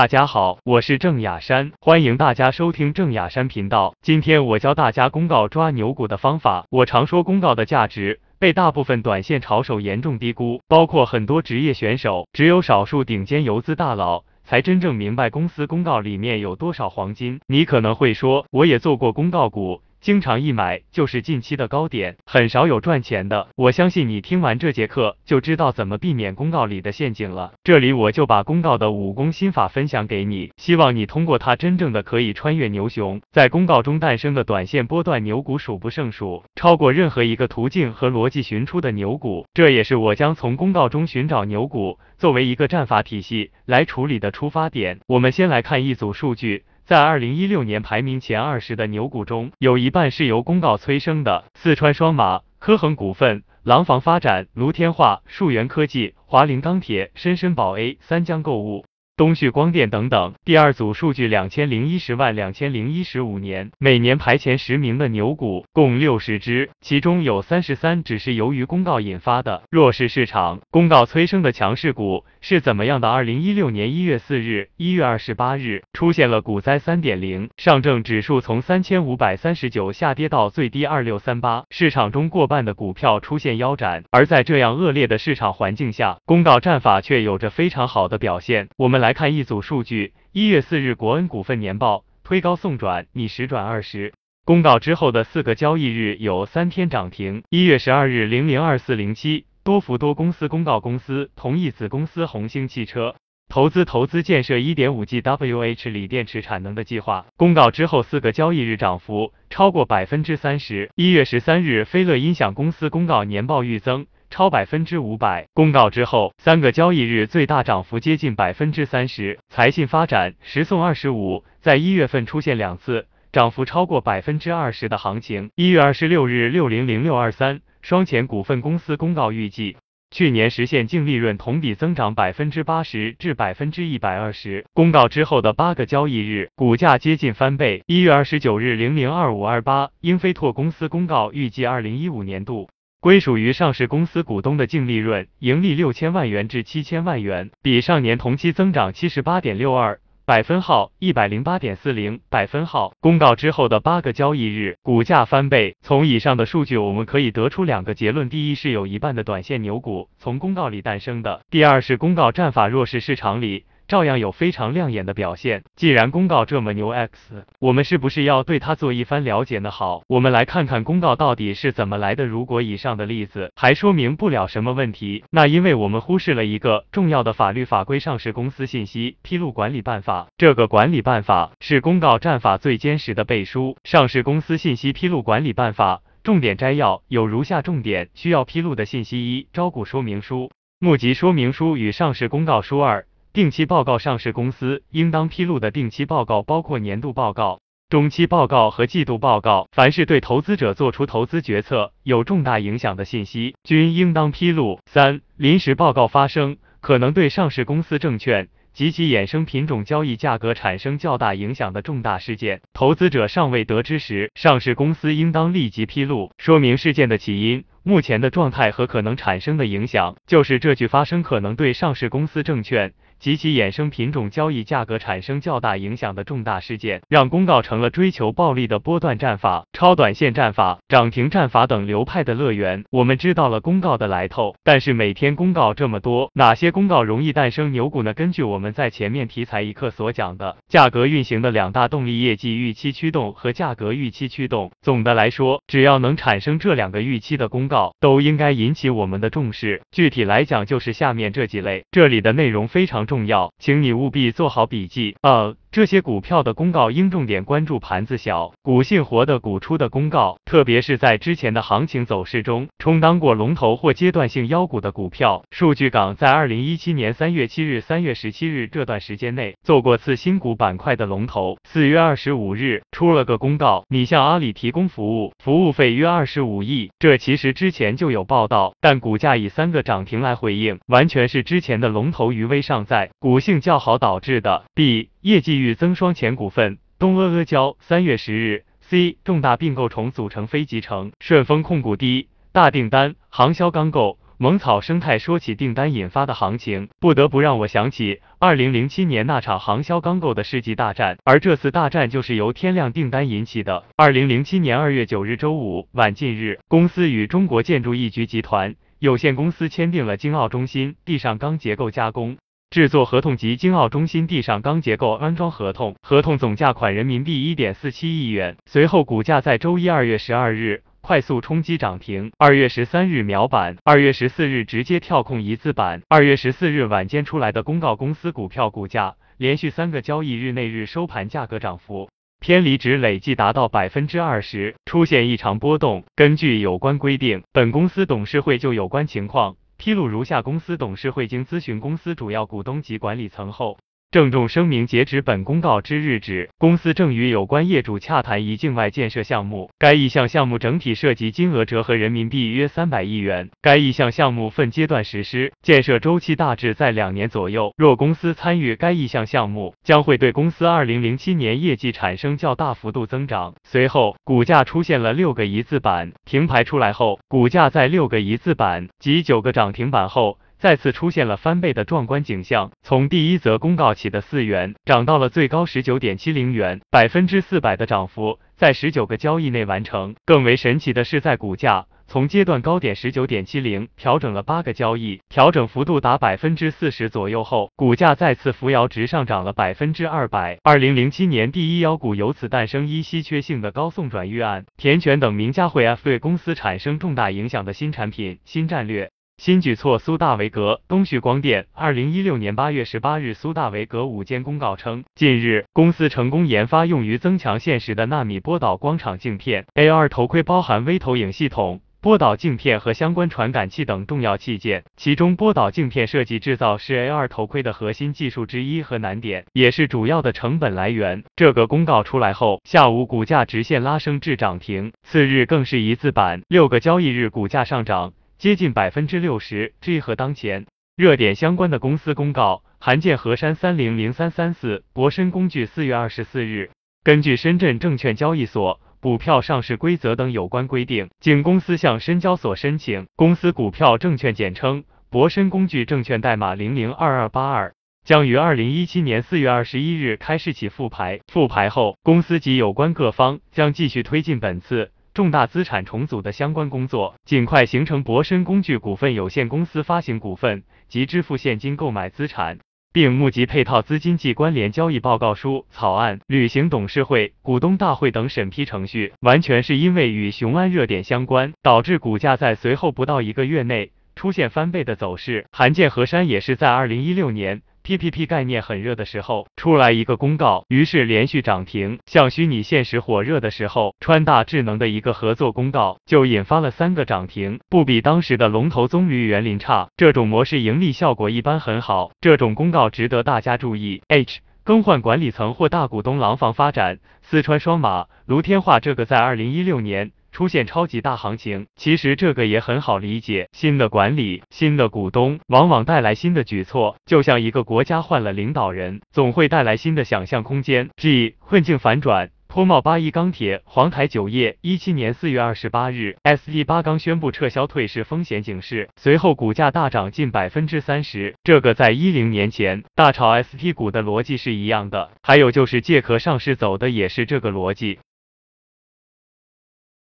大家好，我是郑雅山，欢迎大家收听郑雅山频道。今天我教大家公告抓牛股的方法。我常说公告的价值被大部分短线炒手严重低估，包括很多职业选手，只有少数顶尖游资大佬才真正明白公司公告里面有多少黄金。你可能会说，我也做过公告股。经常一买就是近期的高点，很少有赚钱的。我相信你听完这节课就知道怎么避免公告里的陷阱了。这里我就把公告的武功心法分享给你，希望你通过它真正的可以穿越牛熊。在公告中诞生的短线波段牛股数不胜数，超过任何一个途径和逻辑寻出的牛股。这也是我将从公告中寻找牛股作为一个战法体系来处理的出发点。我们先来看一组数据。在二零一六年排名前二十的牛股中，有一半是由公告催生的。四川双马、科恒股份、廊坊发展、卢天化、树源科技、华菱钢铁、深深宝 A、三江购物。东旭光电等等。第二组数据两千零一十万两千零一十五年，每年排前十名的牛股共六十只，其中有三十三只是由于公告引发的弱势市场。公告催生的强势股是怎么样的？二零一六年一月四日、一月二十八日出现了股灾三点零，上证指数从三千五百三十九下跌到最低二六三八，市场中过半的股票出现腰斩。而在这样恶劣的市场环境下，公告战法却有着非常好的表现。我们来。来看一组数据，一月四日国恩股份年报推高送转，逆十转二十。公告之后的四个交易日有三天涨停。一月十二日零零二四零七，多福多公司公告公司同意子公司红星汽车投资投资建设一点五 GWh 锂电池产能的计划。公告之后四个交易日涨幅超过百分之三十。一月十三日飞乐音响公司公告年报预增。超百分之五百。公告之后，三个交易日最大涨幅接近百分之三十。财信发展十送二十五，在一月份出现两次涨幅超过百分之二十的行情。一月二十六日，六零零六二三双钱股份公司公告预计，去年实现净利润同比增长百分之八十至百分之一百二十。公告之后的八个交易日，股价接近翻倍。一月二十九日，零零二五二八英飞拓公司公告预计二零一五年度。归属于上市公司股东的净利润盈利六千万元至七千万元，比上年同期增长七十八点六二百分号一百零八点四零百分号。公告之后的八个交易日，股价翻倍。从以上的数据，我们可以得出两个结论：第一是有一半的短线牛股从公告里诞生的；第二是公告战法弱势市场里。照样有非常亮眼的表现。既然公告这么牛，X，我们是不是要对它做一番了解呢？好，我们来看看公告到底是怎么来的。如果以上的例子还说明不了什么问题，那因为我们忽视了一个重要的法律法规——上市公司信息披露管理办法。这个管理办法是公告战法最坚实的背书。上市公司信息披露管理办法重点摘要有如下重点需要披露的信息：一、招股说明书、募集说明书与上市公告书；二、定期报告上市公司应当披露的定期报告包括年度报告、中期报告和季度报告。凡是对投资者做出投资决策有重大影响的信息，均应当披露。三、临时报告发生可能对上市公司证券及其衍生品种交易价格产生较大影响的重大事件，投资者尚未得知时，上市公司应当立即披露，说明事件的起因。目前的状态和可能产生的影响，就是这句发生可能对上市公司证券。及其衍生品种交易价格产生较大影响的重大事件，让公告成了追求暴利的波段战法、超短线战法、涨停战法等流派的乐园。我们知道了公告的来头，但是每天公告这么多，哪些公告容易诞生牛股呢？根据我们在前面题材一课所讲的，价格运行的两大动力：业绩预期驱动和价格预期驱动。总的来说，只要能产生这两个预期的公告，都应该引起我们的重视。具体来讲，就是下面这几类，这里的内容非常。重要，请你务必做好笔记。呃。这些股票的公告应重点关注盘子小、股性活的股出的公告，特别是在之前的行情走势中充当过龙头或阶段性妖股的股票。数据港在二零一七年三月七日、三月十七日这段时间内做过次新股板块的龙头。四月二十五日出了个公告，你向阿里提供服务，服务费约二十五亿。这其实之前就有报道，但股价以三个涨停来回应，完全是之前的龙头余威尚在，股性较好导致的。B 业绩预增双钱股份，东阿阿胶三月十日，C 重大并购重组成非集成，顺丰控股 D 大订单，航销钢构。萌草生态说起订单引发的行情，不得不让我想起二零零七年那场航销钢构的世纪大战，而这次大战就是由天量订单引起的。二零零七年二月九日周五晚近日，公司与中国建筑一局集团有限公司签订了京奥中心地上钢结构加工。制作合同及京奥中心地上钢结构安装合同，合同总价款人民币一点四七亿元。随后股价在周一二月十二日快速冲击涨停，二月十三日秒板，二月十四日直接跳空一字板。二月十四日晚间出来的公告，公司股票股价连续三个交易日内日收盘价格涨幅偏离值累计达到百分之二十，出现异常波动。根据有关规定，本公司董事会就有关情况。披露如下：公司董事会经咨询公司主要股东及管理层后。郑重声明，截止本公告之日止，公司正与有关业主洽谈一境外建设项目。该意向项目整体涉及金额折合人民币约三百亿元。该意向项目分阶段实施，建设周期大致在两年左右。若公司参与该意向项目，将会对公司二零零七年业绩产生较大幅度增长。随后，股价出现了六个一字板，停牌出来后，股价在六个一字板及九个涨停板后。再次出现了翻倍的壮观景象，从第一则公告起的四元涨到了最高十九点七零元，百分之四百的涨幅在十九个交易内完成。更为神奇的是，在股价从阶段高点十九点七零调整了八个交易，调整幅度达百分之四十左右后，股价再次扶摇直上涨了百分之二百。二零零七年第一妖股由此诞生，一稀缺性的高送转预案，田泉等名家会 F 对公司产生重大影响的新产品、新战略。新举措，苏大维格、东旭光电。二零一六年八月十八日，苏大维格午间公告称，近日公司成功研发用于增强现实的纳米波导光场镜片 AR 头盔，包含微投影系统、波导镜片和相关传感器等重要器件。其中，波导镜片设计制造是 AR 头盔的核心技术之一和难点，也是主要的成本来源。这个公告出来后，下午股价直线拉升至涨停，次日更是一字板，六个交易日股价上涨。接近百分之六十。这和当前热点相关的公司公告，韩建河山三零零三三四、博深工具四月二十四日，根据深圳证券交易所股票上市规则等有关规定，经公司向深交所申请，公司股票证券简称博深工具证券代码零零二二八二，将于二零一七年四月二十一日开市起复牌。复牌后，公司及有关各方将继续推进本次。重大资产重组的相关工作，尽快形成博深工具股份有限公司发行股份及支付现金购买资产，并募集配套资金及关联交易报告书草案、履行董事会、股东大会等审批程序，完全是因为与雄安热点相关，导致股价在随后不到一个月内出现翻倍的走势。韩建河山也是在二零一六年。PPP 概念很热的时候，出来一个公告，于是连续涨停。像虚拟现实火热的时候，川大智能的一个合作公告，就引发了三个涨停，不比当时的龙头棕榈园林差。这种模式盈利效果一般很好，这种公告值得大家注意。H 更换管理层或大股东，廊坊发展、四川双马、卢天化，这个在二零一六年。出现超级大行情，其实这个也很好理解。新的管理、新的股东，往往带来新的举措。就像一个国家换了领导人，总会带来新的想象空间。G 困境反转。脱帽八一钢铁、黄台酒业，一七年四月二十八日，ST 八钢宣布撤销退市风险警示，随后股价大涨近百分之三十。这个在一零年前大炒 ST 股的逻辑是一样的，还有就是借壳上市走的也是这个逻辑。